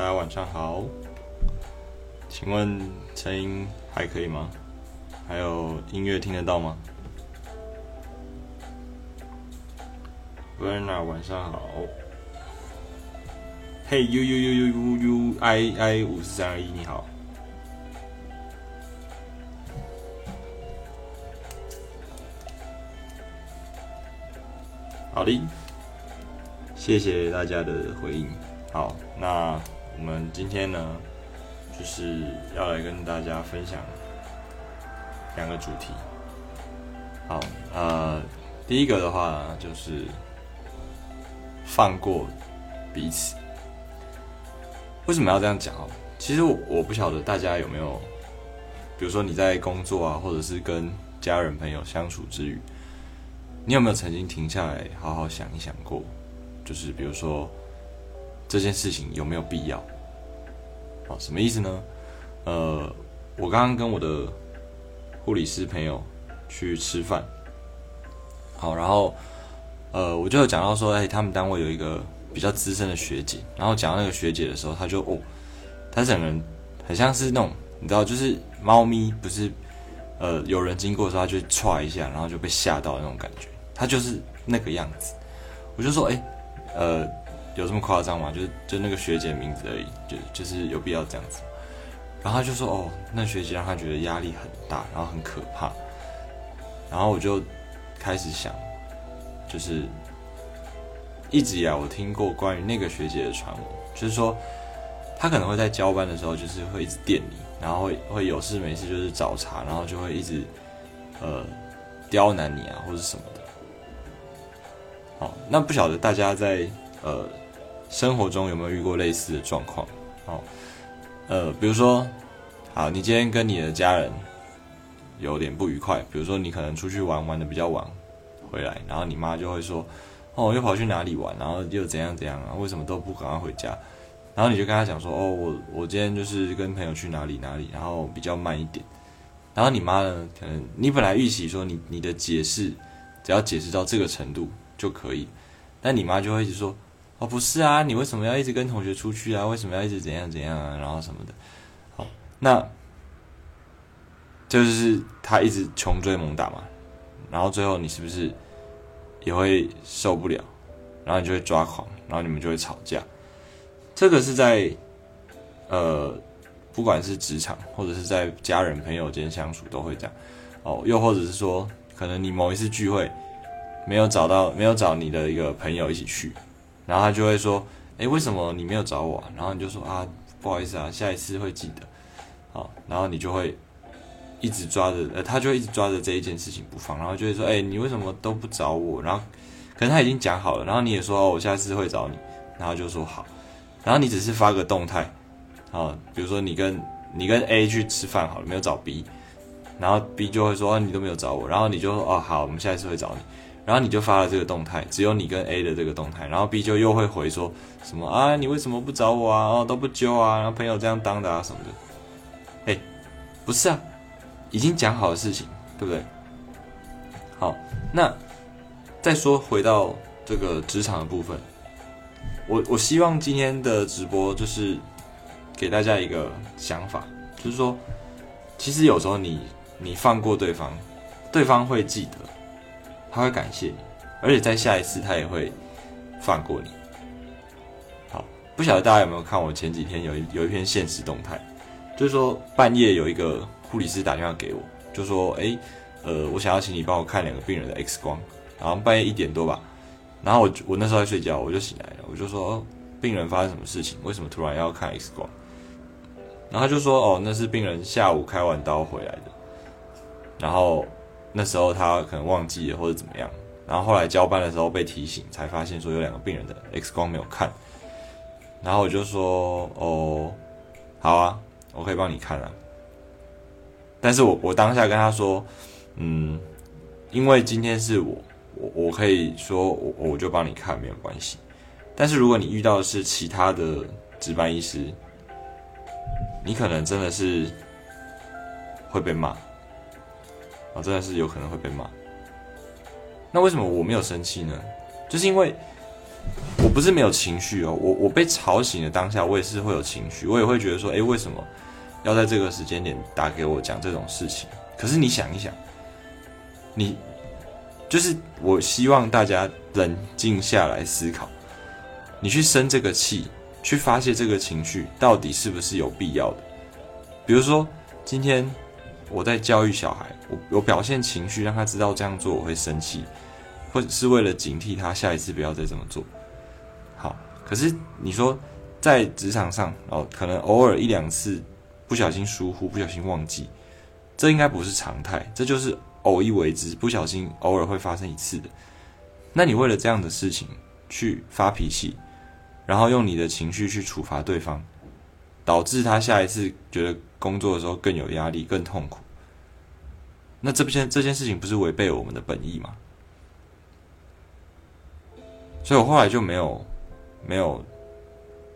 大家晚上好，请问声音还可以吗？还有音乐听得到吗？Verna 晚上好。嘿 U U U U U I I 五四三二一你好。好的，谢谢大家的回应。好，那我们今天呢，就是要来跟大家分享两个主题。好，呃，第一个的话就是放过彼此。为什么要这样讲？其实我我不晓得大家有没有，比如说你在工作啊，或者是跟家人朋友相处之余。你有没有曾经停下来好好想一想过？就是比如说这件事情有没有必要？哦，什么意思呢？呃，我刚刚跟我的护理师朋友去吃饭，好，然后呃，我就有讲到说，哎，他们单位有一个比较资深的学姐，然后讲到那个学姐的时候，他就哦，他整个人很像是那种，你知道，就是猫咪不是。呃，有人经过的时候，他就唰一下，然后就被吓到那种感觉，他就是那个样子。我就说，哎，呃，有这么夸张吗？就是就那个学姐名字而已，就就是有必要这样子。然后他就说，哦，那学姐让他觉得压力很大，然后很可怕。然后我就开始想，就是一直以来我听过关于那个学姐的传闻，就是说她可能会在交班的时候，就是会一直电你。然后会会有事没事就是找茬，然后就会一直呃刁难你啊或者什么的。好，那不晓得大家在呃生活中有没有遇过类似的状况？哦，呃，比如说，好，你今天跟你的家人有点不愉快，比如说你可能出去玩玩的比较晚回来，然后你妈就会说，哦，又跑去哪里玩，然后又怎样怎样啊？为什么都不赶快回家？然后你就跟他讲说，哦，我我今天就是跟朋友去哪里哪里，然后比较慢一点。然后你妈呢，可能你本来预期说你你的解释只要解释到这个程度就可以，但你妈就会一直说，哦，不是啊，你为什么要一直跟同学出去啊？为什么要一直怎样怎样啊？然后什么的。好，那就是他一直穷追猛打嘛。然后最后你是不是也会受不了？然后你就会抓狂，然后你们就会吵架。这个是在，呃，不管是职场或者是在家人朋友间相处都会这样，哦，又或者是说，可能你某一次聚会没有找到，没有找你的一个朋友一起去，然后他就会说，哎，为什么你没有找我？然后你就说啊，不好意思啊，下一次会记得，好，然后你就会一直抓着，呃，他就一直抓着这一件事情不放，然后就会说，哎，你为什么都不找我？然后可能他已经讲好了，然后你也说，哦，我下次会找你，然后就说好。然后你只是发个动态，啊，比如说你跟你跟 A 去吃饭好了，没有找 B，然后 B 就会说你都没有找我，然后你就说哦好，我们下一次会找你，然后你就发了这个动态，只有你跟 A 的这个动态，然后 B 就又会回说什么啊你为什么不找我啊哦都不揪啊，然后朋友这样当的啊什么的，哎，不是啊，已经讲好的事情，对不对？好，那再说回到这个职场的部分。我我希望今天的直播就是给大家一个想法，就是说，其实有时候你你放过对方，对方会记得，他会感谢你，而且在下一次他也会放过你。好，不晓得大家有没有看我前几天有一有一篇现实动态，就是说半夜有一个护理师打电话给我，就说，哎，呃，我想要请你帮我看两个病人的 X 光，然后半夜一点多吧。然后我我那时候在睡觉，我就醒来了，我就说哦病人发生什么事情？为什么突然要看 X 光？然后他就说哦，那是病人下午开完刀回来的，然后那时候他可能忘记了或者怎么样，然后后来交班的时候被提醒，才发现说有两个病人的 X 光没有看，然后我就说哦，好啊，我可以帮你看啊，但是我我当下跟他说，嗯，因为今天是我。我我可以说我我就帮你看没有关系，但是如果你遇到的是其他的值班医师，你可能真的是会被骂，啊，真的是有可能会被骂。那为什么我没有生气呢？就是因为我不不是没有情绪哦，我我被吵醒的当下，我也是会有情绪，我也会觉得说，诶，为什么要在这个时间点打给我讲这种事情？可是你想一想，你就是我希望大家冷静下来思考，你去生这个气，去发泄这个情绪，到底是不是有必要的？比如说今天我在教育小孩，我我表现情绪，让他知道这样做我会生气，或者是为了警惕他下一次不要再这么做。好，可是你说在职场上哦，可能偶尔一两次不小心疏忽、不小心忘记，这应该不是常态，这就是偶一为之，不小心偶尔会发生一次的。那你为了这样的事情去发脾气，然后用你的情绪去处罚对方，导致他下一次觉得工作的时候更有压力、更痛苦，那这件这件事情不是违背我们的本意吗？所以我后来就没有。没有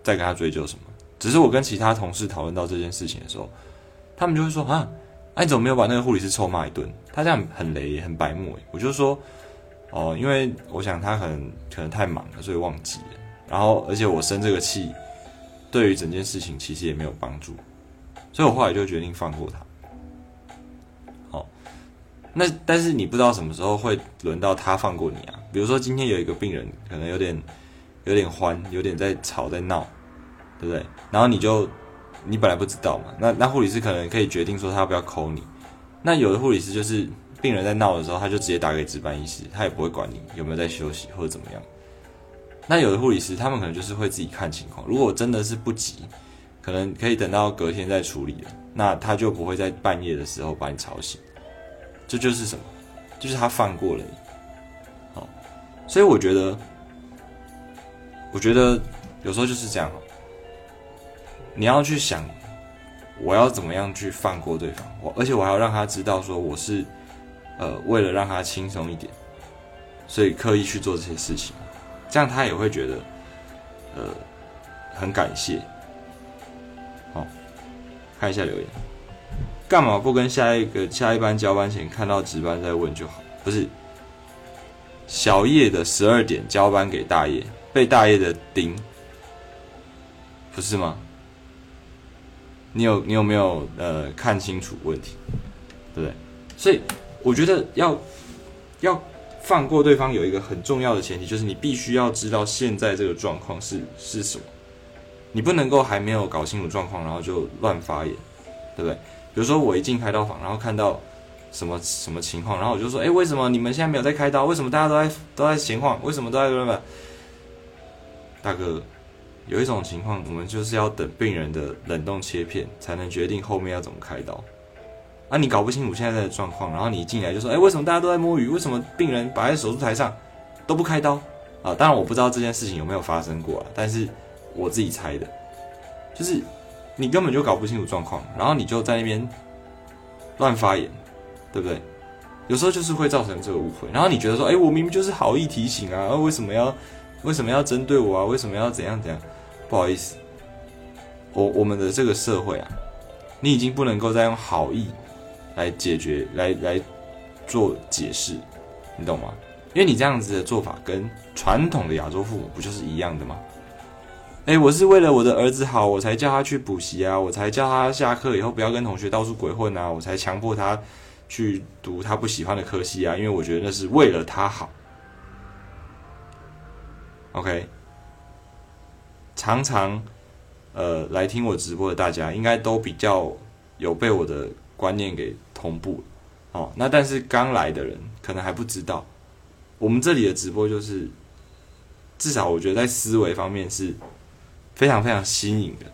再跟他追究什么，只是我跟其他同事讨论到这件事情的时候，他们就会说：“啊，那你怎么没有把那个护理师臭骂一顿？他这样很雷，很白目。”我就说：“哦，因为我想他可能可能太忙了，所以忘记了。然后，而且我生这个气，对于整件事情其实也没有帮助，所以我后来就决定放过他。好，那但是你不知道什么时候会轮到他放过你啊？比如说今天有一个病人可能有点。有点欢，有点在吵在闹，对不对？然后你就，你本来不知道嘛，那那护理师可能可以决定说他要不要扣你。那有的护理师就是病人在闹的时候，他就直接打给值班医师，他也不会管你有没有在休息或者怎么样。那有的护理师他们可能就是会自己看情况，如果真的是不急，可能可以等到隔天再处理了，那他就不会在半夜的时候把你吵醒。这就是什么？就是他放过了你。好，所以我觉得。我觉得有时候就是这样，你要去想，我要怎么样去放过对方，我而且我还要让他知道说我是，呃，为了让他轻松一点，所以刻意去做这些事情，这样他也会觉得，呃，很感谢。好，看一下留言，干嘛不跟下一个下一班交班前看到值班再问就好？不是，小叶的十二点交班给大叶。被大爷的盯，不是吗？你有你有没有呃看清楚问题，对不对？所以我觉得要要放过对方，有一个很重要的前提，就是你必须要知道现在这个状况是是什么，你不能够还没有搞清楚状况，然后就乱发言，对不对？比如说我一进开刀房，然后看到什么什么情况，然后我就说，哎，为什么你们现在没有在开刀？为什么大家都在都在闲晃？为什么都在什么？大哥，有一种情况，我们就是要等病人的冷冻切片，才能决定后面要怎么开刀。啊，你搞不清楚现在的状况，然后你一进来就说：“哎，为什么大家都在摸鱼？为什么病人摆在手术台上都不开刀？”啊，当然我不知道这件事情有没有发生过啊，但是我自己猜的，就是你根本就搞不清楚状况，然后你就在那边乱发言，对不对？有时候就是会造成这个误会，然后你觉得说：“哎，我明明就是好意提醒啊，为什么要？”为什么要针对我啊？为什么要怎样怎样？不好意思，我我们的这个社会啊，你已经不能够再用好意来解决、来来做解释，你懂吗？因为你这样子的做法跟传统的亚洲父母不就是一样的吗？哎，我是为了我的儿子好，我才叫他去补习啊，我才叫他下课以后不要跟同学到处鬼混啊，我才强迫他去读他不喜欢的科系啊，因为我觉得那是为了他好。OK，常常呃来听我直播的大家，应该都比较有被我的观念给同步哦。那但是刚来的人可能还不知道，我们这里的直播就是，至少我觉得在思维方面是非常非常新颖的，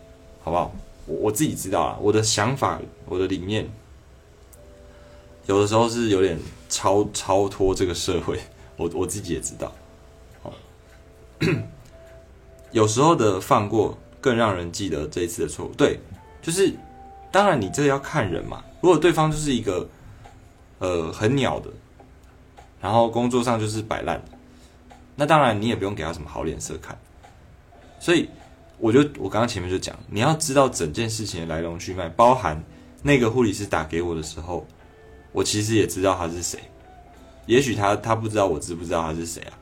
好不好？我我自己知道啊，我的想法、我的理念，有的时候是有点超超脱这个社会，我我自己也知道。有时候的放过更让人记得这一次的错误。对，就是当然你这个要看人嘛。如果对方就是一个呃很鸟的，然后工作上就是摆烂的，那当然你也不用给他什么好脸色看。所以我就我刚刚前面就讲，你要知道整件事情的来龙去脉，包含那个护理师打给我的时候，我其实也知道他是谁。也许他他不知道我知不知道他是谁啊？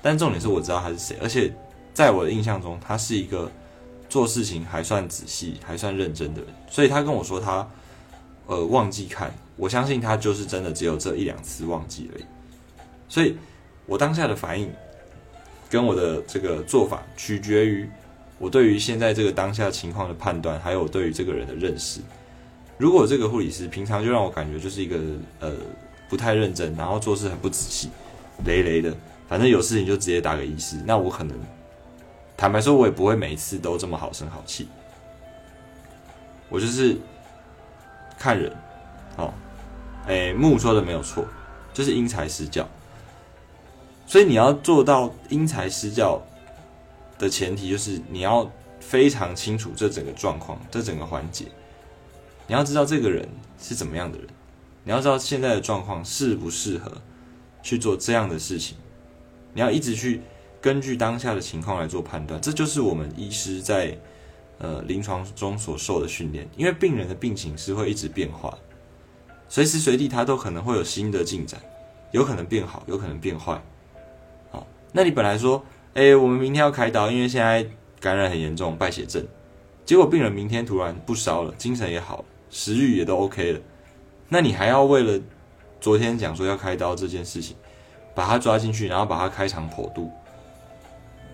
但重点是我知道他是谁，而且在我的印象中，他是一个做事情还算仔细、还算认真的人。所以他跟我说他呃忘记看，我相信他就是真的只有这一两次忘记了。所以我当下的反应跟我的这个做法，取决于我对于现在这个当下情况的判断，还有对于这个人的认识。如果这个护理师平常就让我感觉就是一个呃不太认真，然后做事很不仔细，雷雷的，反正有事情就直接打给医师，那我可能坦白说，我也不会每次都这么好声好气。我就是看人，哦，哎，木说的没有错，就是因材施教。所以你要做到因材施教的前提，就是你要非常清楚这整个状况，这整个环节。你要知道这个人是怎么样的人，你要知道现在的状况适不适合去做这样的事情。你要一直去根据当下的情况来做判断，这就是我们医师在呃临床中所受的训练。因为病人的病情是会一直变化，随时随地他都可能会有新的进展，有可能变好，有可能变坏。好那你本来说，哎，我们明天要开刀，因为现在感染很严重，败血症。结果病人明天突然不烧了，精神也好了，食欲也都 OK 了。那你还要为了昨天讲说要开刀这件事情，把他抓进去，然后把他开肠破肚，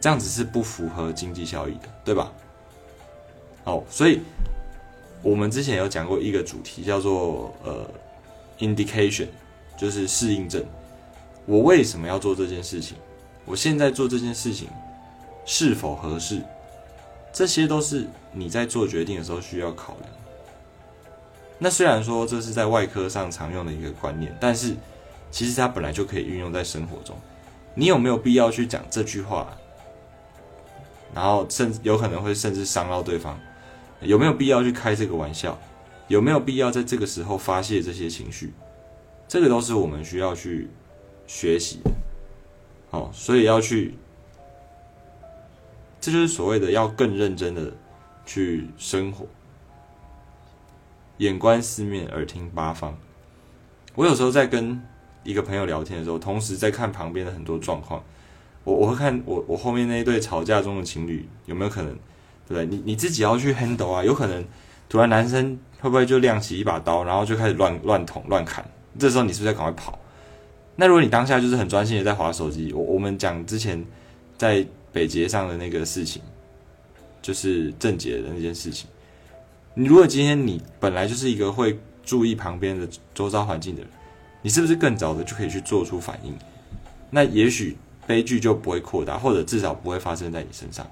这样子是不符合经济效益的，对吧？哦，所以我们之前有讲过一个主题，叫做呃，indication，就是适应症。我为什么要做这件事情？我现在做这件事情是否合适？这些都是你在做决定的时候需要考量。那虽然说这是在外科上常用的一个观念，但是其实它本来就可以运用在生活中。你有没有必要去讲这句话？然后甚至有可能会甚至伤到对方？有没有必要去开这个玩笑？有没有必要在这个时候发泄这些情绪？这个都是我们需要去学习的。好，所以要去，这就是所谓的要更认真的去生活，眼观四面，耳听八方。我有时候在跟一个朋友聊天的时候，同时在看旁边的很多状况，我我会看我我后面那一对吵架中的情侣有没有可能，对？你你自己要去 handle 啊，有可能突然男生会不会就亮起一把刀，然后就开始乱乱捅乱砍，这时候你是不是要赶快跑？那如果你当下就是很专心的在划手机，我我们讲之前在北捷上的那个事情，就是郑捷的那件事情。你如果今天你本来就是一个会注意旁边的周遭环境的人，你是不是更早的就可以去做出反应？那也许悲剧就不会扩大，或者至少不会发生在你身上。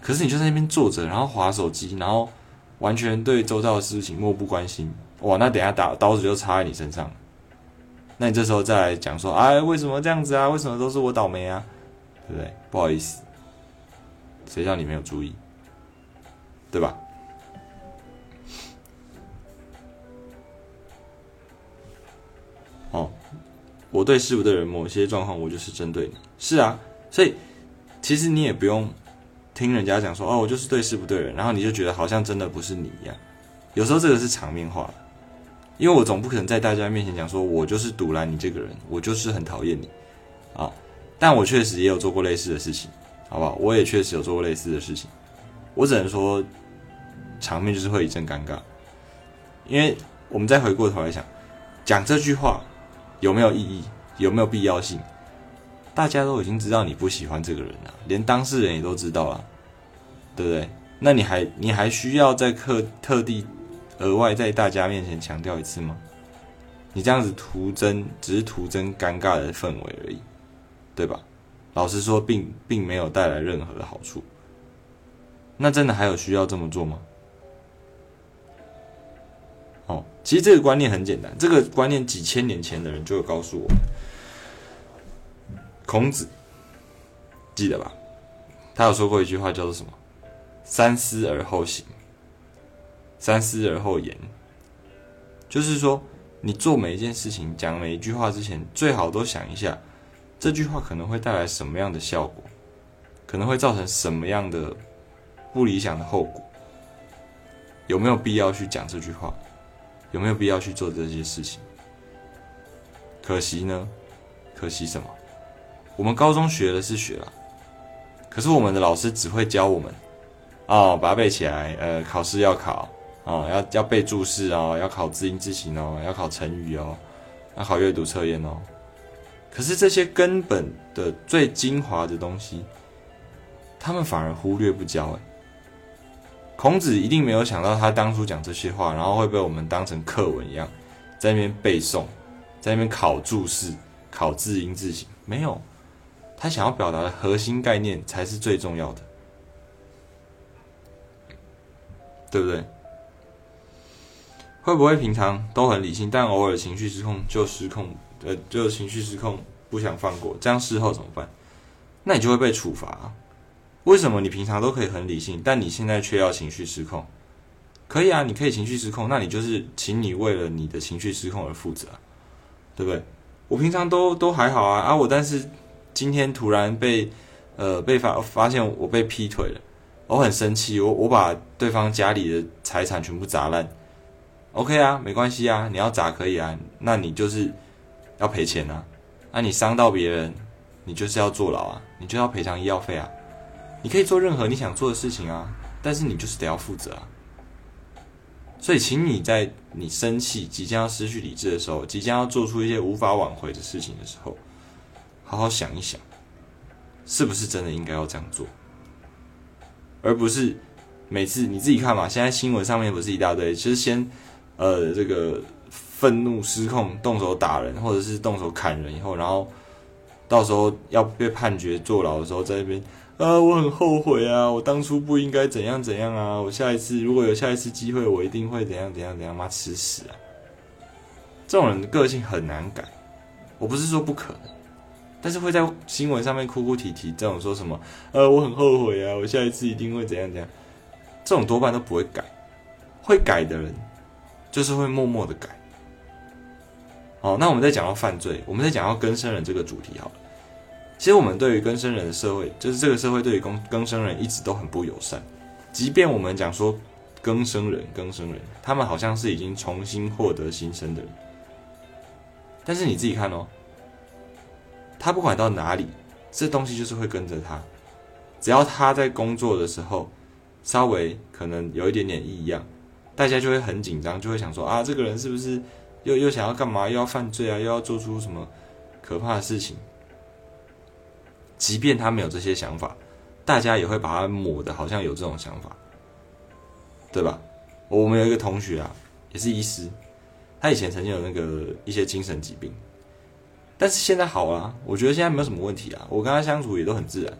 可是你就在那边坐着，然后划手机，然后完全对周遭的事情漠不关心，哇，那等下打刀子就插在你身上。那你这时候再来讲说，哎，为什么这样子啊？为什么都是我倒霉啊？对不对？不好意思，谁叫你没有注意，对吧？哦，我对事物的人，某些状况我就是针对你。是啊，所以其实你也不用听人家讲说，哦，我就是对事不对人，然后你就觉得好像真的不是你一样。有时候这个是场面话。因为我总不可能在大家面前讲说，我就是堵拦你这个人，我就是很讨厌你，啊！但我确实也有做过类似的事情，好不好？我也确实有做过类似的事情，我只能说，场面就是会一阵尴尬。因为我们再回过头来想，讲这句话有没有意义，有没有必要性？大家都已经知道你不喜欢这个人了，连当事人也都知道了，对不对？那你还你还需要在特特地？额外在大家面前强调一次吗？你这样子徒增，只是徒增尴尬的氛围而已，对吧？老实说，并并没有带来任何的好处。那真的还有需要这么做吗？哦，其实这个观念很简单，这个观念几千年前的人就有告诉我。孔子记得吧？他有说过一句话，叫做什么？三思而后行。三思而后言，就是说，你做每一件事情、讲每一句话之前，最好都想一下，这句话可能会带来什么样的效果，可能会造成什么样的不理想的后果，有没有必要去讲这句话，有没有必要去做这些事情？可惜呢，可惜什么？我们高中学的是学了，可是我们的老师只会教我们，哦，把它背起来，呃，考试要考，哦，要要背注释哦，要考字音字形哦，要考成语哦，要考阅读测验哦。可是这些根本的最精华的东西，他们反而忽略不教。哎，孔子一定没有想到，他当初讲这些话，然后会被我们当成课文一样，在那边背诵，在那边考注释、考字音字形，没有。他想要表达的核心概念才是最重要的，对不对？会不会平常都很理性，但偶尔情绪失控就失控？呃，就情绪失控，不想放过，这样事后怎么办？那你就会被处罚。为什么你平常都可以很理性，但你现在却要情绪失控？可以啊，你可以情绪失控，那你就是请你为了你的情绪失控而负责，对不对？我平常都都还好啊，啊，我但是。今天突然被，呃，被发发现我被劈腿了，我很生气，我我把对方家里的财产全部砸烂，OK 啊，没关系啊，你要砸可以啊，那你就是要赔钱啊，那你伤到别人，你就是要坐牢啊，你就要赔偿医药费啊，你可以做任何你想做的事情啊，但是你就是得要负责啊，所以请你在你生气、即将要失去理智的时候，即将要做出一些无法挽回的事情的时候。好好想一想，是不是真的应该要这样做，而不是每次你自己看嘛。现在新闻上面不是一大堆，其实先呃这个愤怒失控，动手打人，或者是动手砍人以后，然后到时候要被判决坐牢的时候，在那边啊，我很后悔啊，我当初不应该怎样怎样啊，我下一次如果有下一次机会，我一定会怎样怎样怎样，妈吃屎啊！这种人的个性很难改，我不是说不可能。但是会在新闻上面哭哭啼啼，这种说什么，呃，我很后悔啊，我下一次一定会怎样怎样，这种多半都不会改，会改的人，就是会默默的改。好，那我们再讲到犯罪，我们再讲到更生人这个主题好了。其实我们对于更生人的社会，就是这个社会对于更更生人一直都很不友善。即便我们讲说更生人，更生人，他们好像是已经重新获得新生的人，但是你自己看哦。他不管到哪里，这东西就是会跟着他。只要他在工作的时候，稍微可能有一点点异样，大家就会很紧张，就会想说啊，这个人是不是又又想要干嘛，又要犯罪啊，又要做出什么可怕的事情？即便他没有这些想法，大家也会把他抹的好像有这种想法，对吧？我们有一个同学啊，也是医师，他以前曾经有那个一些精神疾病。但是现在好了，我觉得现在没有什么问题啊，我跟他相处也都很自然。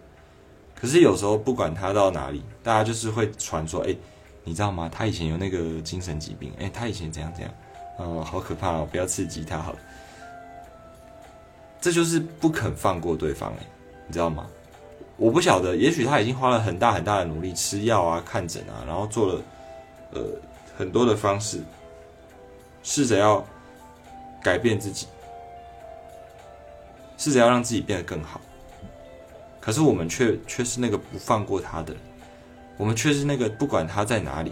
可是有时候不管他到哪里，大家就是会传说，哎，你知道吗？他以前有那个精神疾病，哎，他以前怎样怎样，哦，好可怕哦，不要刺激他好了。这就是不肯放过对方，哎，你知道吗？我不晓得，也许他已经花了很大很大的努力，吃药啊、看诊啊，然后做了呃很多的方式，试着要改变自己。试着要让自己变得更好，可是我们却却是那个不放过他的，我们却是那个不管他在哪里，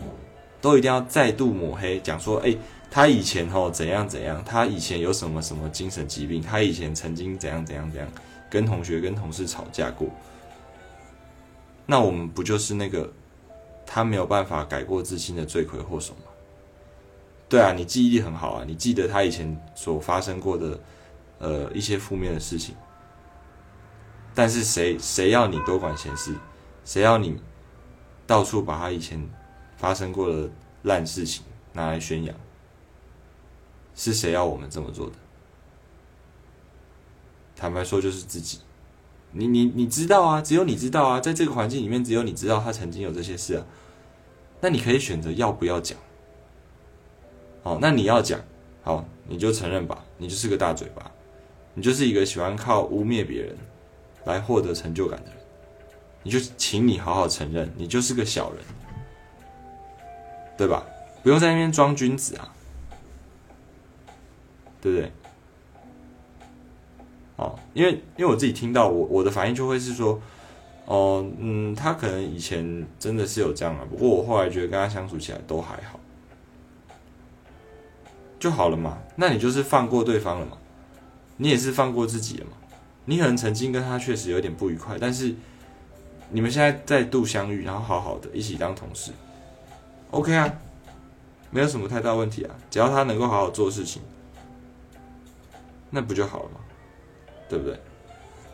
都一定要再度抹黑，讲说，哎，他以前吼怎样怎样，他以前有什么什么精神疾病，他以前曾经怎样怎样怎样，跟同学跟同事吵架过，那我们不就是那个他没有办法改过自新的罪魁祸首吗？对啊，你记忆力很好啊，你记得他以前所发生过的。呃，一些负面的事情，但是谁谁要你多管闲事？谁要你到处把他以前发生过的烂事情拿来宣扬？是谁要我们这么做的？坦白说，就是自己。你你你知道啊，只有你知道啊，在这个环境里面，只有你知道他曾经有这些事啊。那你可以选择要不要讲。好，那你要讲，好，你就承认吧，你就是个大嘴巴。你就是一个喜欢靠污蔑别人来获得成就感的人，你就请你好好承认，你就是个小人，对吧？不用在那边装君子啊，对不对？哦，因为因为我自己听到我我的反应就会是说，哦，嗯，他可能以前真的是有这样啊，不过我后来觉得跟他相处起来都还好，就好了嘛。那你就是放过对方了嘛。你也是放过自己了嘛？你可能曾经跟他确实有点不愉快，但是你们现在再度相遇，然后好好的一起当同事，OK 啊，没有什么太大问题啊，只要他能够好好做事情，那不就好了吗？对不对？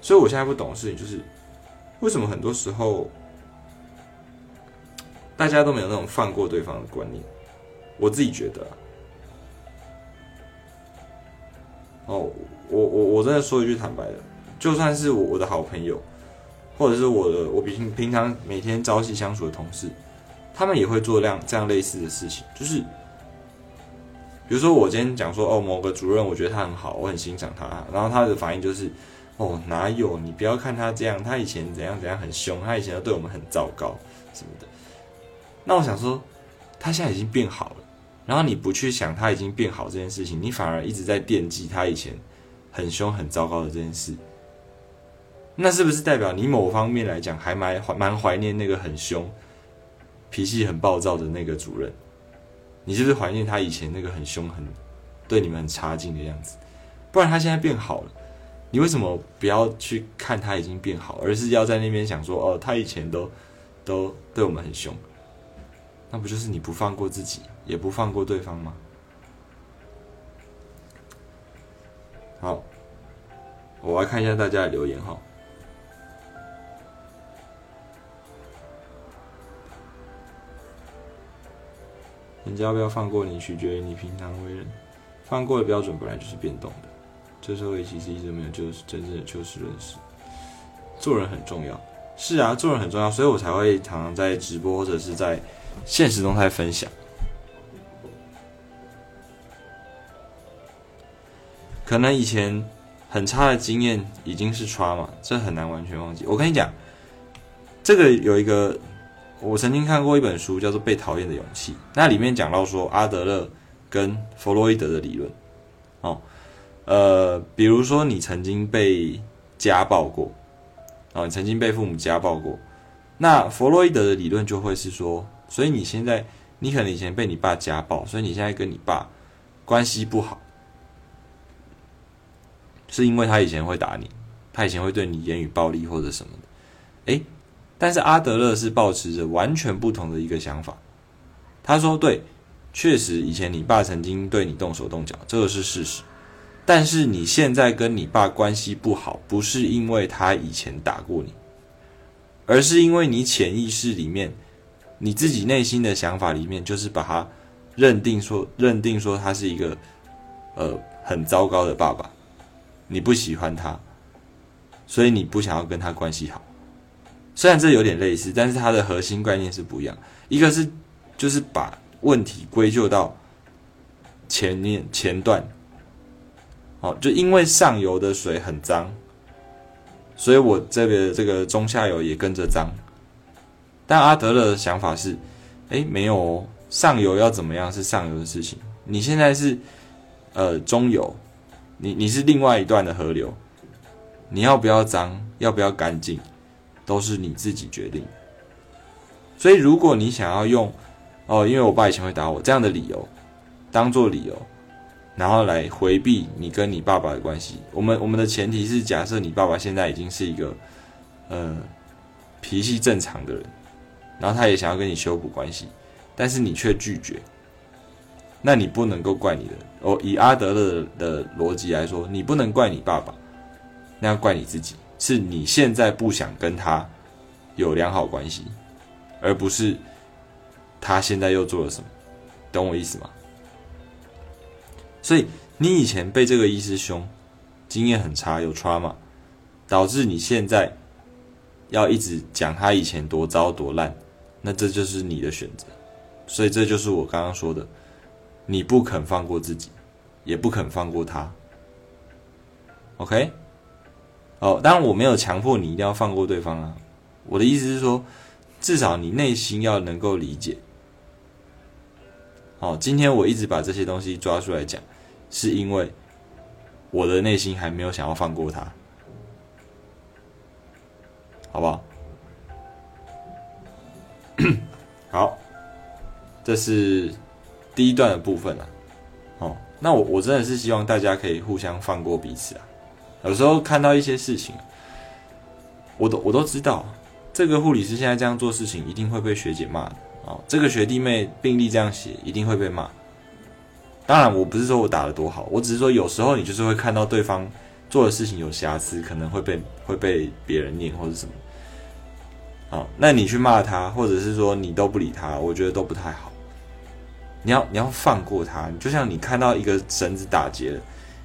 所以我现在不懂的事情就是，为什么很多时候大家都没有那种放过对方的观念？我自己觉得，哦，我我我真的说一句坦白的，就算是我我的好朋友，或者是我的我平平常每天朝夕相处的同事，他们也会做这样这样类似的事情，就是比如说我今天讲说哦某个主任我觉得他很好，我很欣赏他，然后他的反应就是哦哪有你不要看他这样，他以前怎样怎样很凶，他以前都对我们很糟糕什么的。那我想说，他现在已经变好了。然后你不去想他已经变好这件事情，你反而一直在惦记他以前很凶很糟糕的这件事，那是不是代表你某方面来讲还蛮蛮怀念那个很凶、脾气很暴躁的那个主任？你是不是怀念他以前那个很凶、很对你们很差劲的样子？不然他现在变好了，你为什么不要去看他已经变好，而是要在那边想说哦，他以前都都对我们很凶？那不就是你不放过自己？也不放过对方吗？好，我来看一下大家的留言哈。人家要不要放过你，取决于你平常为人。放过的标准本来就是变动的。这社会其实一直没有就是真正的就事论事。做人很重要，是啊，做人很重要，所以我才会常常在直播或者是在现实中态分享。可能以前很差的经验已经是 trauma，这很难完全忘记。我跟你讲，这个有一个，我曾经看过一本书，叫做《被讨厌的勇气》。那里面讲到说，阿德勒跟弗洛伊德的理论。哦，呃，比如说你曾经被家暴过，啊，你曾经被父母家暴过，那弗洛伊德的理论就会是说，所以你现在，你可能以前被你爸家暴，所以你现在跟你爸关系不好。是因为他以前会打你，他以前会对你言语暴力或者什么的，诶，但是阿德勒是保持着完全不同的一个想法。他说：“对，确实以前你爸曾经对你动手动脚，这个是事实。但是你现在跟你爸关系不好，不是因为他以前打过你，而是因为你潜意识里面，你自己内心的想法里面，就是把他认定说，认定说他是一个呃很糟糕的爸爸。”你不喜欢他，所以你不想要跟他关系好。虽然这有点类似，但是它的核心概念是不一样。一个是就是把问题归咎到前面前段，哦，就因为上游的水很脏，所以我这边这个中下游也跟着脏。但阿德勒的想法是，哎，没有哦，上游要怎么样是上游的事情，你现在是呃中游。你你是另外一段的河流，你要不要脏，要不要干净，都是你自己决定。所以，如果你想要用哦，因为我爸以前会打我这样的理由当做理由，然后来回避你跟你爸爸的关系，我们我们的前提是假设你爸爸现在已经是一个呃脾气正常的人，然后他也想要跟你修补关系，但是你却拒绝。那你不能够怪你的哦。以阿德勒的逻辑来说，你不能怪你爸爸，那要怪你自己，是你现在不想跟他有良好关系，而不是他现在又做了什么，懂我意思吗？所以你以前被这个医师凶，经验很差，有 trauma，导致你现在要一直讲他以前多糟多烂，那这就是你的选择。所以这就是我刚刚说的。你不肯放过自己，也不肯放过他。OK，哦，当然我没有强迫你一定要放过对方啊。我的意思是说，至少你内心要能够理解。好，今天我一直把这些东西抓出来讲，是因为我的内心还没有想要放过他，好不好？好，这是。第一段的部分啊，哦，那我我真的是希望大家可以互相放过彼此啊。有时候看到一些事情，我都我都知道，这个护理师现在这样做事情，一定会被学姐骂的哦。这个学弟妹病历这样写，一定会被骂。当然，我不是说我打的多好，我只是说有时候你就是会看到对方做的事情有瑕疵，可能会被会被别人念或者什么。好，那你去骂他，或者是说你都不理他，我觉得都不太好。你要你要放过他，就像你看到一个绳子打结了，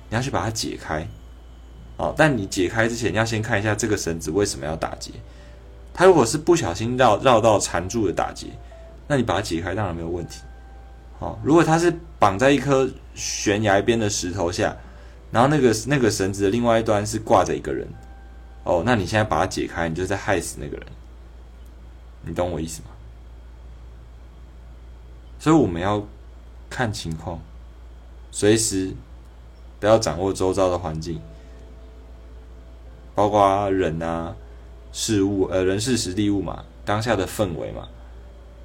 你要去把它解开。哦，但你解开之前，你要先看一下这个绳子为什么要打结。它如果是不小心绕绕到缠住的打结，那你把它解开当然没有问题。好，如果它是绑在一颗悬崖边的石头下，然后那个那个绳子的另外一端是挂着一个人，哦，那你现在把它解开，你就在害死那个人。你懂我意思吗？所以我们要看情况，随时不要掌握周遭的环境。包括人啊、事物、呃、人事、实地物嘛，当下的氛围嘛，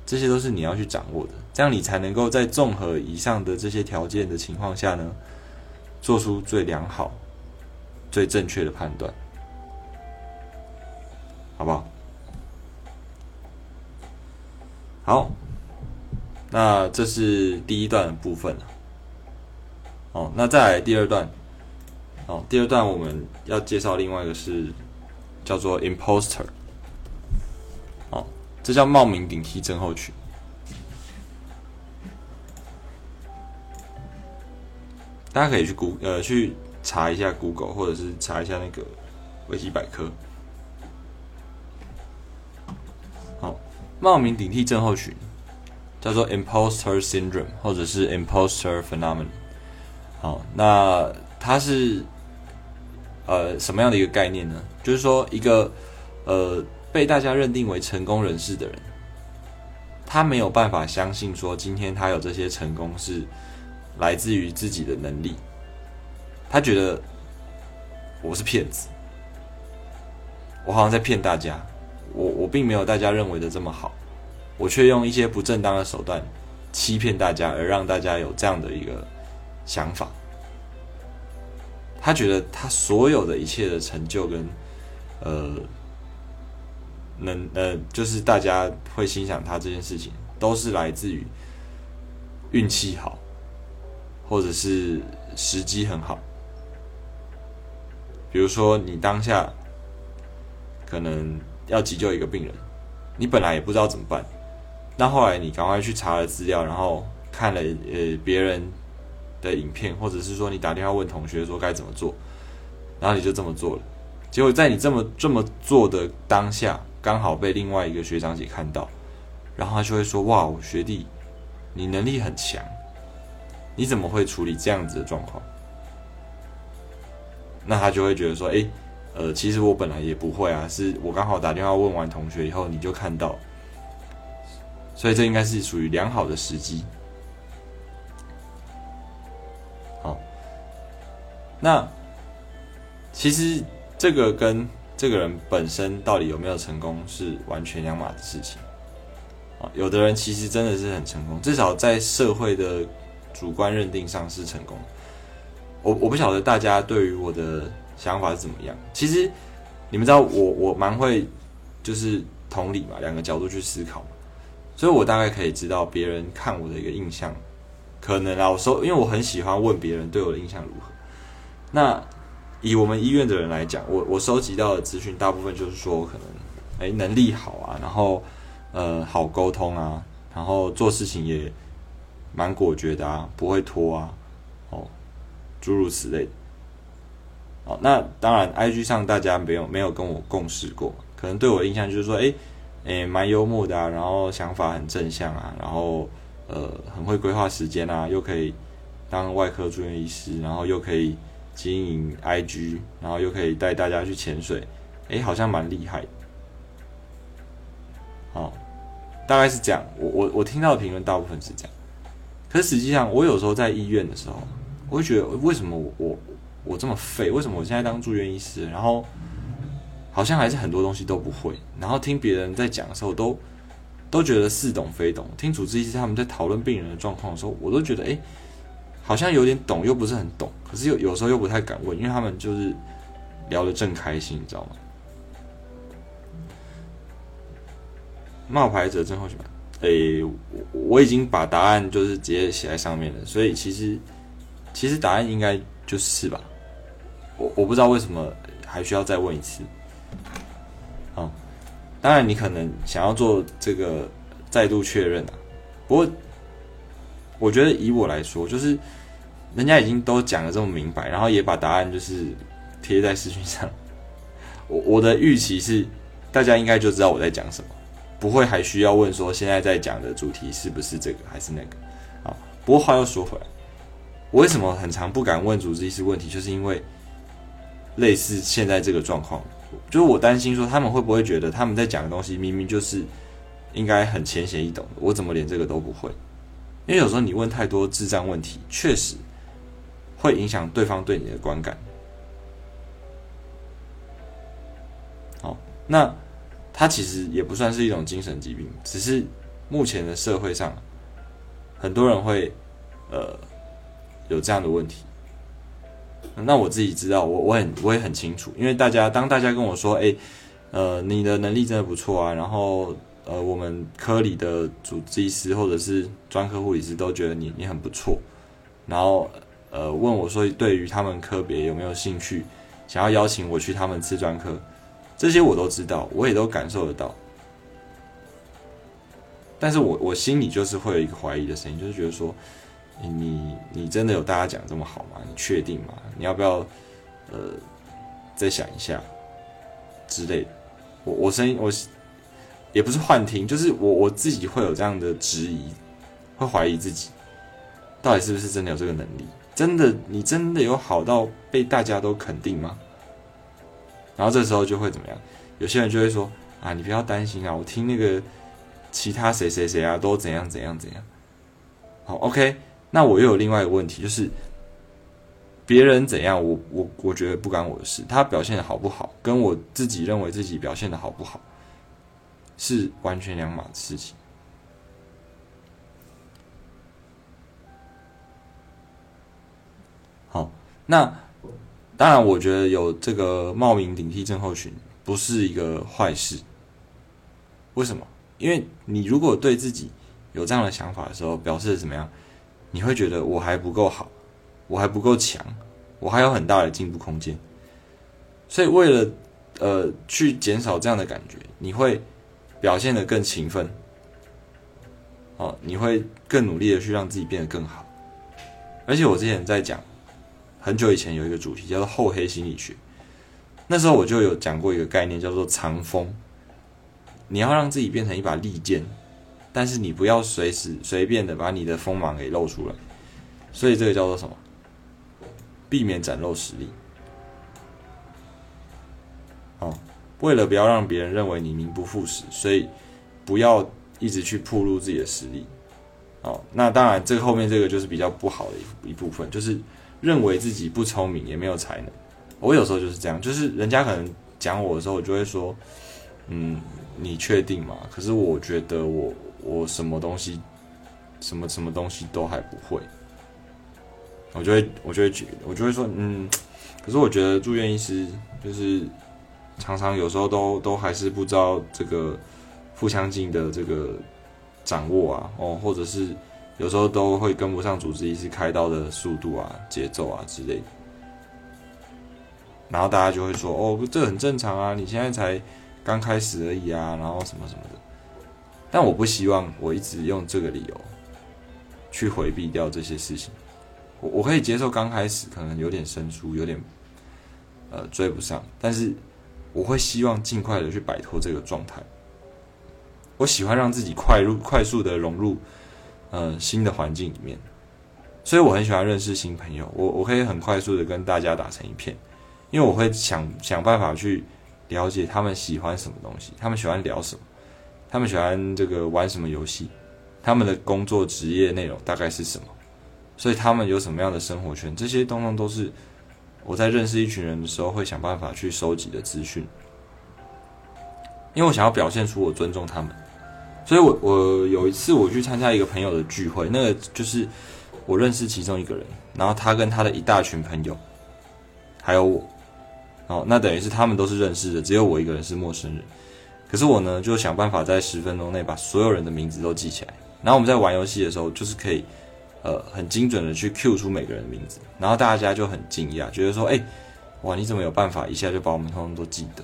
这些都是你要去掌握的，这样你才能够在综合以上的这些条件的情况下呢，做出最良好、最正确的判断，好不好？好，那这是第一段的部分哦，那再来第二段。哦，第二段我们要介绍另外一个是叫做 imposter，哦，这叫冒名顶替症候群。大家可以去 Go 呃去查一下 Google，或者是查一下那个维基百科。好，冒名顶替症候群叫做 imposter syndrome，或者是 imposter phenomenon。好，那它是。呃，什么样的一个概念呢？就是说，一个呃被大家认定为成功人士的人，他没有办法相信说今天他有这些成功是来自于自己的能力，他觉得我是骗子，我好像在骗大家，我我并没有大家认为的这么好，我却用一些不正当的手段欺骗大家，而让大家有这样的一个想法。他觉得他所有的一切的成就跟，呃，能呃，就是大家会欣赏他这件事情，都是来自于运气好，或者是时机很好。比如说，你当下可能要急救一个病人，你本来也不知道怎么办，那后来你赶快去查了资料，然后看了呃别人。的影片，或者是说你打电话问同学说该怎么做，然后你就这么做了，结果在你这么这么做的当下，刚好被另外一个学长姐看到，然后他就会说：“哇，我学弟，你能力很强，你怎么会处理这样子的状况？”那他就会觉得说：“哎，呃，其实我本来也不会啊，是我刚好打电话问完同学以后，你就看到，所以这应该是属于良好的时机。”好那其实这个跟这个人本身到底有没有成功是完全两码的事情啊。有的人其实真的是很成功，至少在社会的主观认定上是成功。我我不晓得大家对于我的想法是怎么样。其实你们知道，我我蛮会就是同理嘛，两个角度去思考，所以我大概可以知道别人看我的一个印象。可能啊，我说，因为我很喜欢问别人对我的印象如何。那以我们医院的人来讲，我我收集到的资讯大部分就是说，可能哎能力好啊，然后呃好沟通啊，然后做事情也蛮果决的啊，不会拖啊，哦，诸如此类。哦，那当然，IG 上大家没有没有跟我共事过，可能对我的印象就是说，哎哎蛮幽默的啊，然后想法很正向啊，然后呃很会规划时间啊，又可以当外科住院医师，然后又可以。经营 IG，然后又可以带大家去潜水，哎，好像蛮厉害。好，大概是这样。我我我听到的评论大部分是这样，可是实际上我有时候在医院的时候，我会觉得为什么我我我这么废？为什么我现在当住院医师，然后好像还是很多东西都不会？然后听别人在讲的时候，都都觉得似懂非懂。听主治医师他们在讨论病人的状况的时候，我都觉得哎。好像有点懂，又不是很懂，可是又有时候又不太敢问，因为他们就是聊得正开心，你知道吗？冒牌者症候群，诶，我我已经把答案就是直接写在上面了，所以其实其实答案应该就是吧。我我不知道为什么还需要再问一次。好，当然你可能想要做这个再度确认啊，不过我觉得以我来说，就是人家已经都讲的这么明白，然后也把答案就是贴在视讯上，我我的预期是大家应该就知道我在讲什么，不会还需要问说现在在讲的主题是不是这个还是那个啊？不过话又说回来，我为什么很常不敢问主治医师问题，就是因为。类似现在这个状况，就是我担心说他们会不会觉得他们在讲的东西明明就是应该很浅显易懂，我怎么连这个都不会？因为有时候你问太多智障问题，确实会影响对方对你的观感。好，那他其实也不算是一种精神疾病，只是目前的社会上很多人会呃有这样的问题。那我自己知道，我我很我也很清楚，因为大家当大家跟我说，哎，呃，你的能力真的不错啊，然后呃，我们科里的主治医师或者是专科护理师都觉得你你很不错，然后呃问我说，对于他们科别有没有兴趣，想要邀请我去他们次专科，这些我都知道，我也都感受得到，但是我我心里就是会有一个怀疑的声音，就是觉得说。你你真的有大家讲这么好吗？你确定吗？你要不要呃再想一下之类的？我我声音我也不是幻听，就是我我自己会有这样的质疑，会怀疑自己到底是不是真的有这个能力？真的你真的有好到被大家都肯定吗？然后这时候就会怎么样？有些人就会说啊，你不要担心啊，我听那个其他谁谁谁啊都怎样怎样怎样。好，OK。那我又有另外一个问题，就是别人怎样，我我我觉得不关我的事。他表现的好不好，跟我自己认为自己表现的好不好，是完全两码的事情。好，那当然，我觉得有这个冒名顶替症候群不是一个坏事。为什么？因为你如果对自己有这样的想法的时候，表示怎么样？你会觉得我还不够好，我还不够强，我还有很大的进步空间。所以为了呃去减少这样的感觉，你会表现的更勤奋，哦，你会更努力的去让自己变得更好。而且我之前在讲很久以前有一个主题叫做厚黑心理学，那时候我就有讲过一个概念叫做藏锋，你要让自己变成一把利剑。但是你不要随时随便的把你的锋芒给露出来，所以这个叫做什么？避免展露实力。哦，为了不要让别人认为你名不副实，所以不要一直去暴露自己的实力。哦，那当然，这个后面这个就是比较不好的一一部分，就是认为自己不聪明也没有才能。我有时候就是这样，就是人家可能讲我的时候，我就会说，嗯，你确定吗？可是我觉得我。我什么东西，什么什么东西都还不会，我就会，我就会觉，我就会说，嗯，可是我觉得住院医师就是常常有时候都都还是不知道这个腹腔镜的这个掌握啊，哦，或者是有时候都会跟不上主治医师开刀的速度啊、节奏啊之类的，然后大家就会说，哦，这很正常啊，你现在才刚开始而已啊，然后什么什么的。但我不希望我一直用这个理由去回避掉这些事情。我我可以接受刚开始可能有点生疏，有点呃追不上，但是我会希望尽快的去摆脱这个状态。我喜欢让自己快入快速的融入呃新的环境里面，所以我很喜欢认识新朋友。我我可以很快速的跟大家打成一片，因为我会想想办法去了解他们喜欢什么东西，他们喜欢聊什么。他们喜欢这个玩什么游戏？他们的工作职业内容大概是什么？所以他们有什么样的生活圈？这些通通都是我在认识一群人的时候会想办法去收集的资讯。因为我想要表现出我尊重他们，所以我我有一次我去参加一个朋友的聚会，那个就是我认识其中一个人，然后他跟他的一大群朋友，还有我，哦，那等于是他们都是认识的，只有我一个人是陌生人。可是我呢，就想办法在十分钟内把所有人的名字都记起来。然后我们在玩游戏的时候，就是可以呃很精准的去 Q 出每个人的名字，然后大家就很惊讶，觉得说，哎，哇，你怎么有办法一下就把我们通通都记得？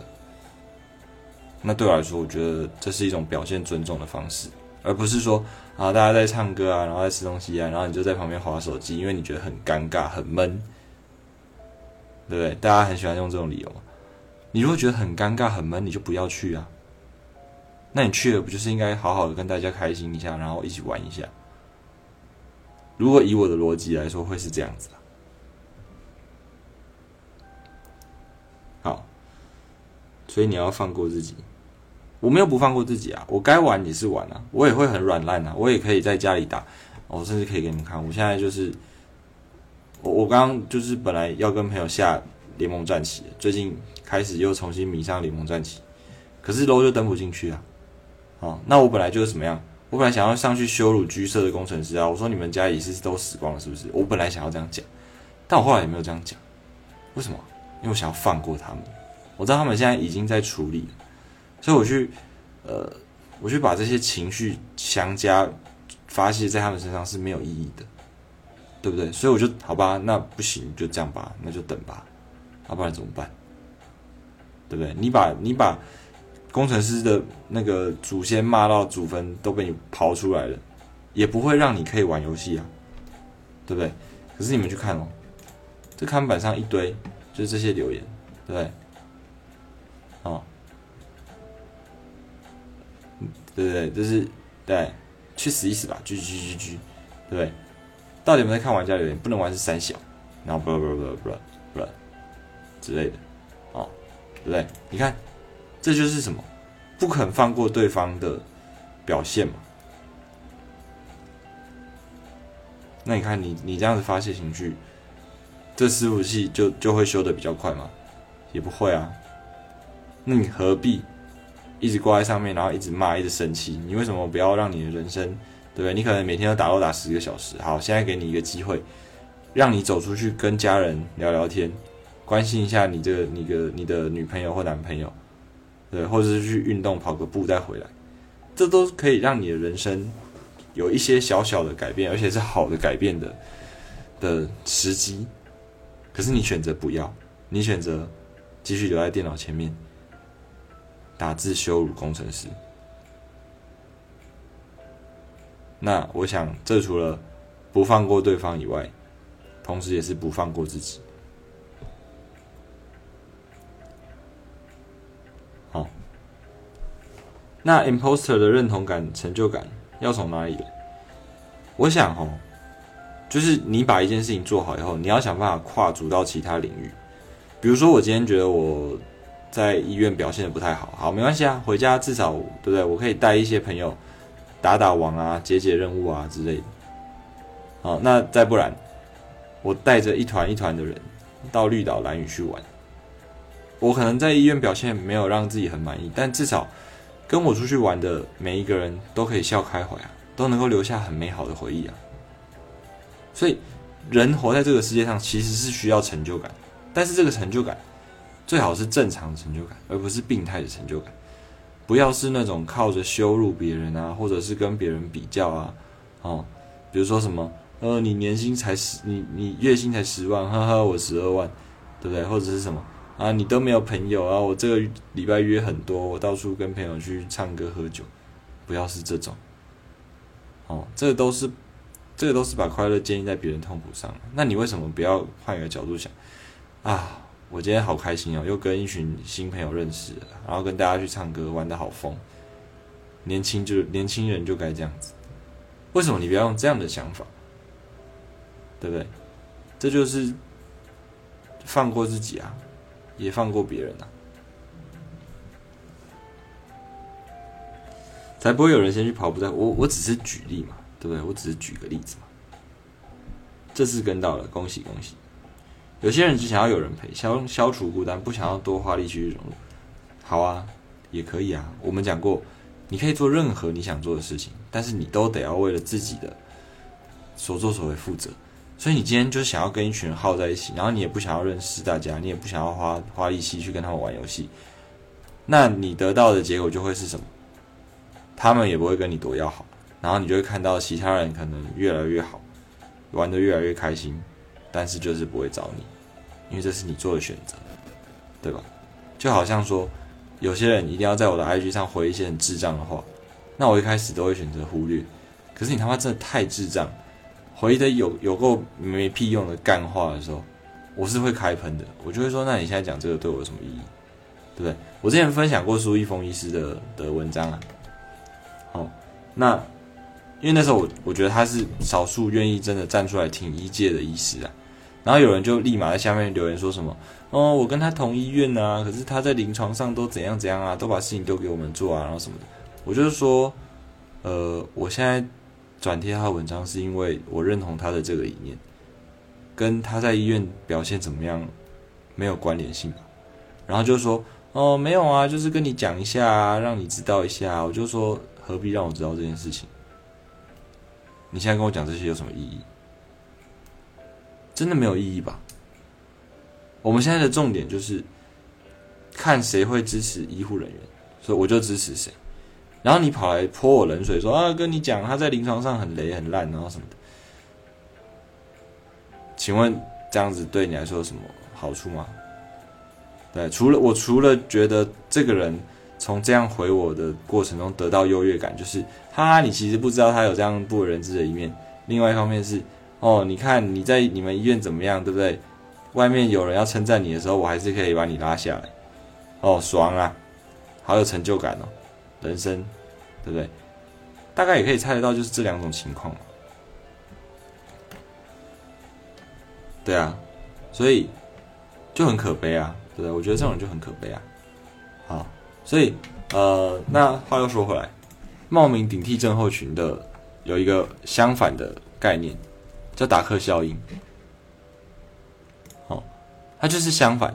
那对我来说，我觉得这是一种表现尊重的方式，而不是说啊，大家在唱歌啊，然后在吃东西啊，然后你就在旁边划手机，因为你觉得很尴尬、很闷，对不对？大家很喜欢用这种理由。你如果觉得很尴尬、很闷，你就不要去啊。那你去了，不就是应该好好的跟大家开心一下，然后一起玩一下？如果以我的逻辑来说，会是这样子的。好，所以你要放过自己。我没有不放过自己啊，我该玩也是玩啊，我也会很软烂啊，我也可以在家里打，我甚至可以给你们看。我现在就是，我我刚刚就是本来要跟朋友下联盟战棋，最近开始又重新迷上联盟战棋，可是楼就登不进去啊。哦，那我本来就是怎么样？我本来想要上去羞辱居社的工程师啊！我说你们家也是都死光了，是不是？我本来想要这样讲，但我后来也没有这样讲。为什么？因为我想要放过他们。我知道他们现在已经在处理。所以我去，呃，我去把这些情绪相加发泄在他们身上是没有意义的，对不对？所以我就好吧，那不行，就这样吧，那就等吧，要不然怎么办？对不对？你把你把工程师的那个祖先骂到祖坟都被你刨出来了，也不会让你可以玩游戏啊，对不对？可是你们去看哦，这看板上一堆就是这些留言，对不对？哦。对对？就是对，去死一死吧！G G G G，对不对？到底有没有在看玩家留言？不能玩是三小，然后不不不不不之类的，哦，对不对？你看，这就是什么？不肯放过对方的表现嘛？那你看，你你这样子发泄情绪，这伺服器就就会修的比较快吗？也不会啊。那你何必？一直挂在上面，然后一直骂，一直生气。你为什么不要让你的人生，对不对？你可能每天都打都打十个小时。好，现在给你一个机会，让你走出去跟家人聊聊天，关心一下你这个你的你的女朋友或男朋友，对，或者是去运动跑个步再回来，这都可以让你的人生有一些小小的改变，而且是好的改变的的时机。可是你选择不要，你选择继续留在电脑前面。打字羞辱工程师，那我想，这除了不放过对方以外，同时也是不放过自己。那 imposter 的认同感、成就感要从哪里来？我想，哦，就是你把一件事情做好以后，你要想办法跨足到其他领域。比如说，我今天觉得我。在医院表现的不太好，好没关系啊，回家至少对不对？我可以带一些朋友打打网啊，解解任务啊之类的。好，那再不然，我带着一团一团的人到绿岛蓝屿去玩。我可能在医院表现没有让自己很满意，但至少跟我出去玩的每一个人都可以笑开怀啊，都能够留下很美好的回忆啊。所以，人活在这个世界上其实是需要成就感，但是这个成就感。最好是正常的成就感，而不是病态的成就感。不要是那种靠着羞辱别人啊，或者是跟别人比较啊，哦，比如说什么，呃，你年薪才十，你你月薪才十万，呵呵，我十二万，对不对？或者是什么啊，你都没有朋友啊，我这个礼拜约很多，我到处跟朋友去唱歌喝酒，不要是这种，哦，这个都是，这个都是把快乐建立在别人痛苦上。那你为什么不要换一个角度想啊？我今天好开心哦，又跟一群新朋友认识了，然后跟大家去唱歌，玩的好疯。年轻就年轻人就该这样子，为什么你不要用这样的想法？对不对？这就是放过自己啊，也放过别人啊，才不会有人先去跑步。在我我只是举例嘛，对不对？我只是举个例子嘛。这次跟到了，恭喜恭喜！有些人只想要有人陪，消消除孤单，不想要多花力气去融入。好啊，也可以啊。我们讲过，你可以做任何你想做的事情，但是你都得要为了自己的所作所为负责。所以你今天就是想要跟一群人耗在一起，然后你也不想要认识大家，你也不想要花花力气去跟他们玩游戏，那你得到的结果就会是什么？他们也不会跟你多要好，然后你就会看到其他人可能越来越好，玩的越来越开心，但是就是不会找你，因为这是你做的选择，对吧？就好像说，有些人一定要在我的 IG 上回一些很智障的话，那我一开始都会选择忽略。可是你他妈真的太智障，回的有有够没屁用的干话的时候，我是会开喷的。我就会说，那你现在讲这个对我有什么意义？对不对？我之前分享过苏一峰医师的的文章啊。好，那因为那时候我我觉得他是少数愿意真的站出来挺医界的医师啊。然后有人就立马在下面留言说什么：“哦，我跟他同医院啊，可是他在临床上都怎样怎样啊，都把事情丢给我们做啊，然后什么的。”我就是说，呃，我现在。转贴他的文章是因为我认同他的这个理念，跟他在医院表现怎么样没有关联性吧。然后就说哦没有啊，就是跟你讲一下，让你知道一下。我就说何必让我知道这件事情？你现在跟我讲这些有什么意义？真的没有意义吧？我们现在的重点就是看谁会支持医护人员，所以我就支持谁。然后你跑来泼我冷水，说啊，跟你讲他在临床上很雷很烂，然后什么的。请问这样子对你来说有什么好处吗？对，除了我除了觉得这个人从这样回我的过程中得到优越感，就是哈，你其实不知道他有这样不为人知的一面。另外一方面是，哦，你看你在你们医院怎么样，对不对？外面有人要称赞你的时候，我还是可以把你拉下来。哦，爽啊，好有成就感哦。人生，对不对？大概也可以猜得到，就是这两种情况。对啊，所以就很可悲啊，对不对？我觉得这种人就很可悲啊。好，所以呃，那话又说回来，冒名顶替症候群的有一个相反的概念，叫达克效应。好，它就是相反。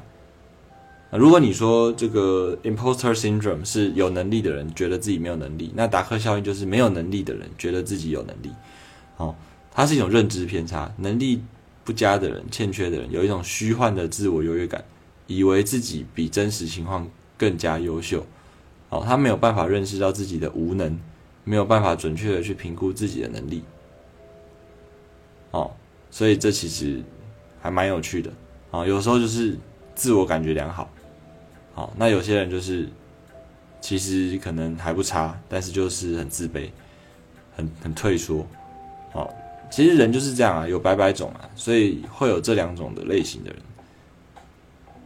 如果你说这个 imposter syndrome 是有能力的人觉得自己没有能力，那达克效应就是没有能力的人觉得自己有能力。哦，它是一种认知偏差，能力不佳的人、欠缺的人有一种虚幻的自我优越感，以为自己比真实情况更加优秀。哦，他没有办法认识到自己的无能，没有办法准确的去评估自己的能力。哦，所以这其实还蛮有趣的。啊，有时候就是自我感觉良好。好，那有些人就是，其实可能还不差，但是就是很自卑，很很退缩。好，其实人就是这样啊，有百百种啊，所以会有这两种的类型的人。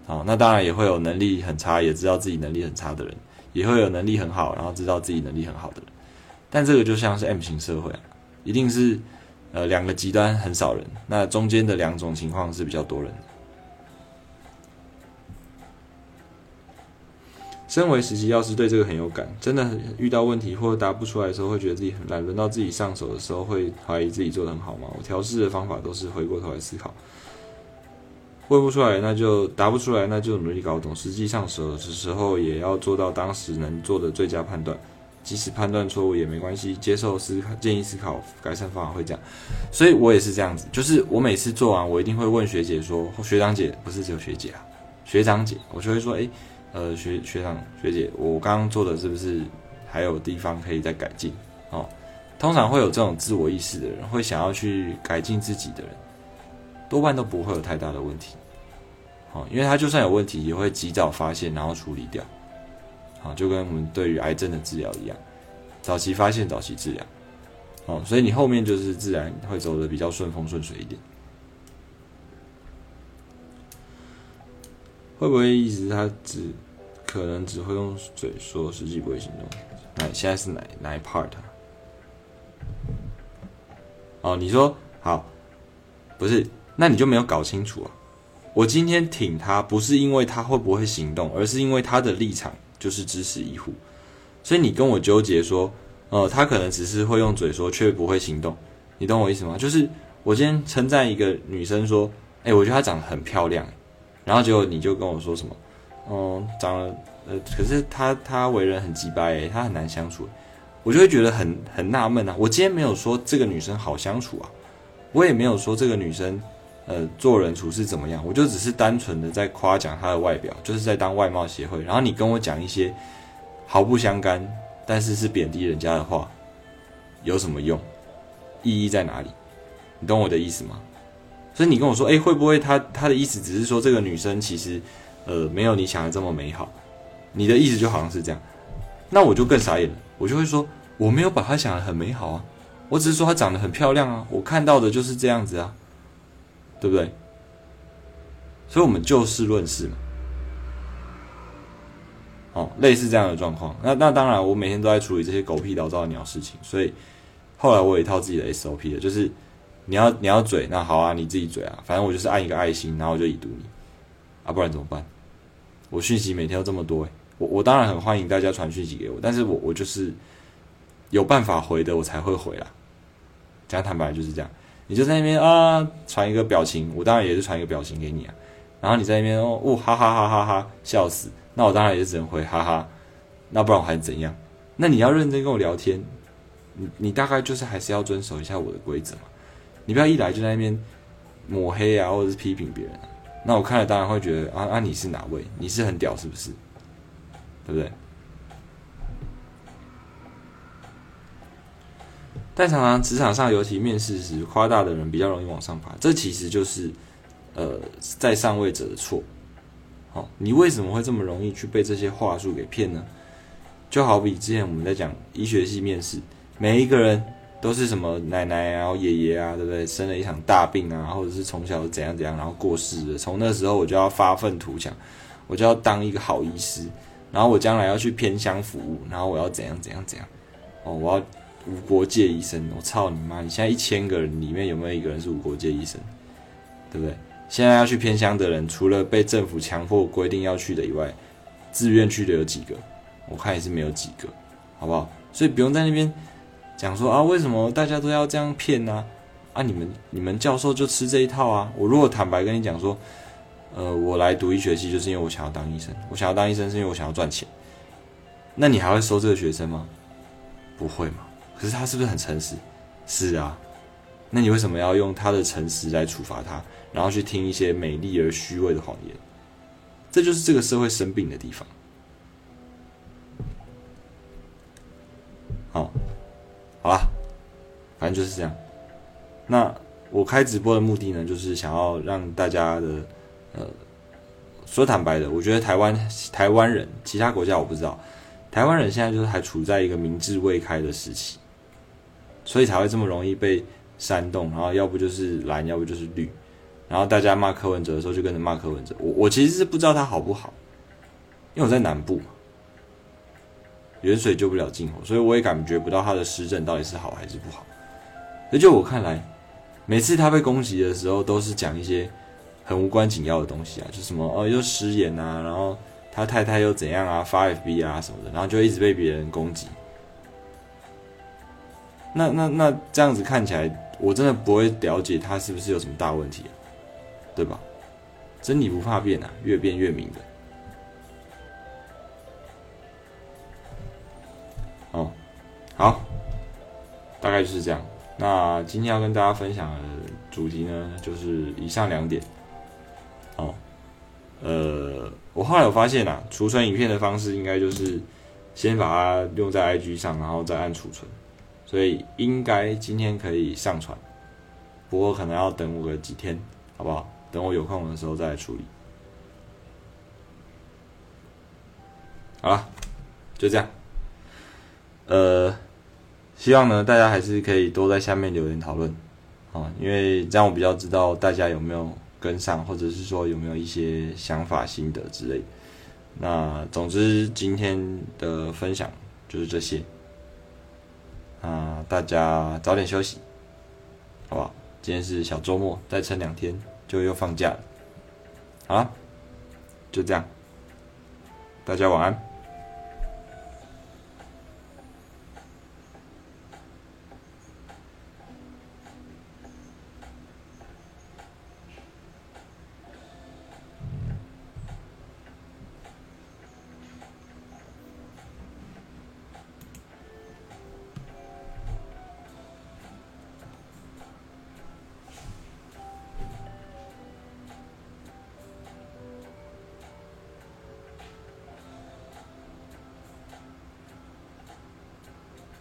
好，那当然也会有能力很差，也知道自己能力很差的人，也会有能力很好，然后知道自己能力很好的人。但这个就像是 M 型社会啊，一定是呃两个极端很少人，那中间的两种情况是比较多人。身为实习药师，对这个很有感。真的遇到问题或者答不出来的时候，会觉得自己很烂。轮到自己上手的时候，会怀疑自己做的很好吗？我调试的方法都是回过头来思考。问不出来，那就答不出来，那就努力搞懂。实际上手的时候，也要做到当时能做的最佳判断。即使判断错误也没关系，接受思考，建议思考改善方法会这样。所以我也是这样子，就是我每次做完，我一定会问学姐说，学长姐不是只有学姐啊，学长姐，我就会说，哎。呃，学学长学姐，我刚刚做的是不是还有地方可以再改进？哦，通常会有这种自我意识的人，会想要去改进自己的人，多半都不会有太大的问题。哦，因为他就算有问题，也会及早发现，然后处理掉。好，就跟我们对于癌症的治疗一样，早期发现，早期治疗。哦，所以你后面就是自然会走的比较顺风顺水一点。会不会意思他只可能只会用嘴说，实际不会行动？哪现在是哪哪一 part？哦，你说好，不是，那你就没有搞清楚啊！我今天挺他，不是因为他会不会行动，而是因为他的立场就是支持医护，所以你跟我纠结说，呃，他可能只是会用嘴说，却不会行动，你懂我意思吗？就是我今天称赞一个女生说，哎，我觉得她长得很漂亮。然后结果你就跟我说什么，嗯，长得，呃，可是他他为人很直白，他很难相处，我就会觉得很很纳闷啊。我今天没有说这个女生好相处啊，我也没有说这个女生，呃做人处事怎么样，我就只是单纯的在夸奖她的外表，就是在当外貌协会。然后你跟我讲一些毫不相干，但是是贬低人家的话，有什么用？意义在哪里？你懂我的意思吗？所以你跟我说，哎，会不会他他的意思只是说这个女生其实呃没有你想的这么美好？你的意思就好像是这样，那我就更傻眼了，我就会说我没有把她想的很美好啊。我只是说她长得很漂亮啊，我看到的就是这样子啊，对不对？所以，我们就事论事嘛。哦，类似这样的状况。那那当然，我每天都在处理这些狗屁倒灶的鸟事情。所以后来我有一套自己的 SOP 的，就是你要你要嘴，那好啊，你自己嘴啊，反正我就是按一个爱心，然后我就已读你啊，不然怎么办？我讯息每天都这么多，我我当然很欢迎大家传讯息给我，但是我我就是有办法回的，我才会回啦。讲坦白就是这样，你就在那边啊传一个表情，我当然也是传一个表情给你啊。然后你在那边哦，哦哈哈哈哈哈笑死，那我当然也是只能回哈哈，那不然我还怎样？那你要认真跟我聊天，你你大概就是还是要遵守一下我的规则嘛。你不要一来就在那边抹黑啊，或者是批评别人。那我看了当然会觉得啊啊你是哪位？你是很屌是不是？对不对？但常常职场上，尤其面试时夸大的人比较容易往上爬，这其实就是，呃，在上位者的错。好，你为什么会这么容易去被这些话术给骗呢？就好比之前我们在讲医学系面试，每一个人都是什么奶奶啊、爷爷啊，对不对？生了一场大病啊，或者是从小怎样怎样，然后过世的。从那时候我就要发愤图强，我就要当一个好医师，然后我将来要去偏乡服务，然后我要怎样怎样怎样。哦，我要。无国界医生，我操你妈！你现在一千个人里面有没有一个人是无国界医生？对不对？现在要去偏乡的人，除了被政府强迫规定要去的以外，自愿去的有几个？我看也是没有几个，好不好？所以不用在那边 讲说啊，为什么大家都要这样骗呢？啊，你们你们教授就吃这一套啊！我如果坦白跟你讲说，呃，我来读医学系就是因为我想要当医生，我想要当医生是因为我想要赚钱，那你还会收这个学生吗？不会吗？可是他是不是很诚实？是啊，那你为什么要用他的诚实来处罚他，然后去听一些美丽而虚伪的谎言？这就是这个社会生病的地方。好了，反正就是这样。那我开直播的目的呢，就是想要让大家的，呃，说坦白的，我觉得台湾台湾人，其他国家我不知道，台湾人现在就是还处在一个明智未开的时期。所以才会这么容易被煽动，然后要不就是蓝，要不就是绿，然后大家骂柯文哲的时候就跟着骂柯文哲。我我其实是不知道他好不好，因为我在南部嘛，远水救不了近火，所以我也感觉不到他的施政到底是好还是不好。而就我看来，每次他被攻击的时候，都是讲一些很无关紧要的东西啊，就什么哦又失言啊，然后他太太又怎样啊，发 FB 啊什么的，然后就一直被别人攻击。那那那这样子看起来，我真的不会了解他是不是有什么大问题，对吧？真理不怕变啊，越变越明的。好，大概就是这样。那今天要跟大家分享的主题呢，就是以上两点。哦，呃，我后来有发现啊，储存影片的方式应该就是先把它用在 IG 上，然后再按储存。所以应该今天可以上传，不过可能要等我个几天，好不好？等我有空的时候再来处理。好了，就这样。呃，希望呢大家还是可以多在下面留言讨论，啊，因为这样我比较知道大家有没有跟上，或者是说有没有一些想法心得之类。那总之今天的分享就是这些。啊，大家早点休息，好不好？今天是小周末，再撑两天就又放假了。好了，就这样，大家晚安。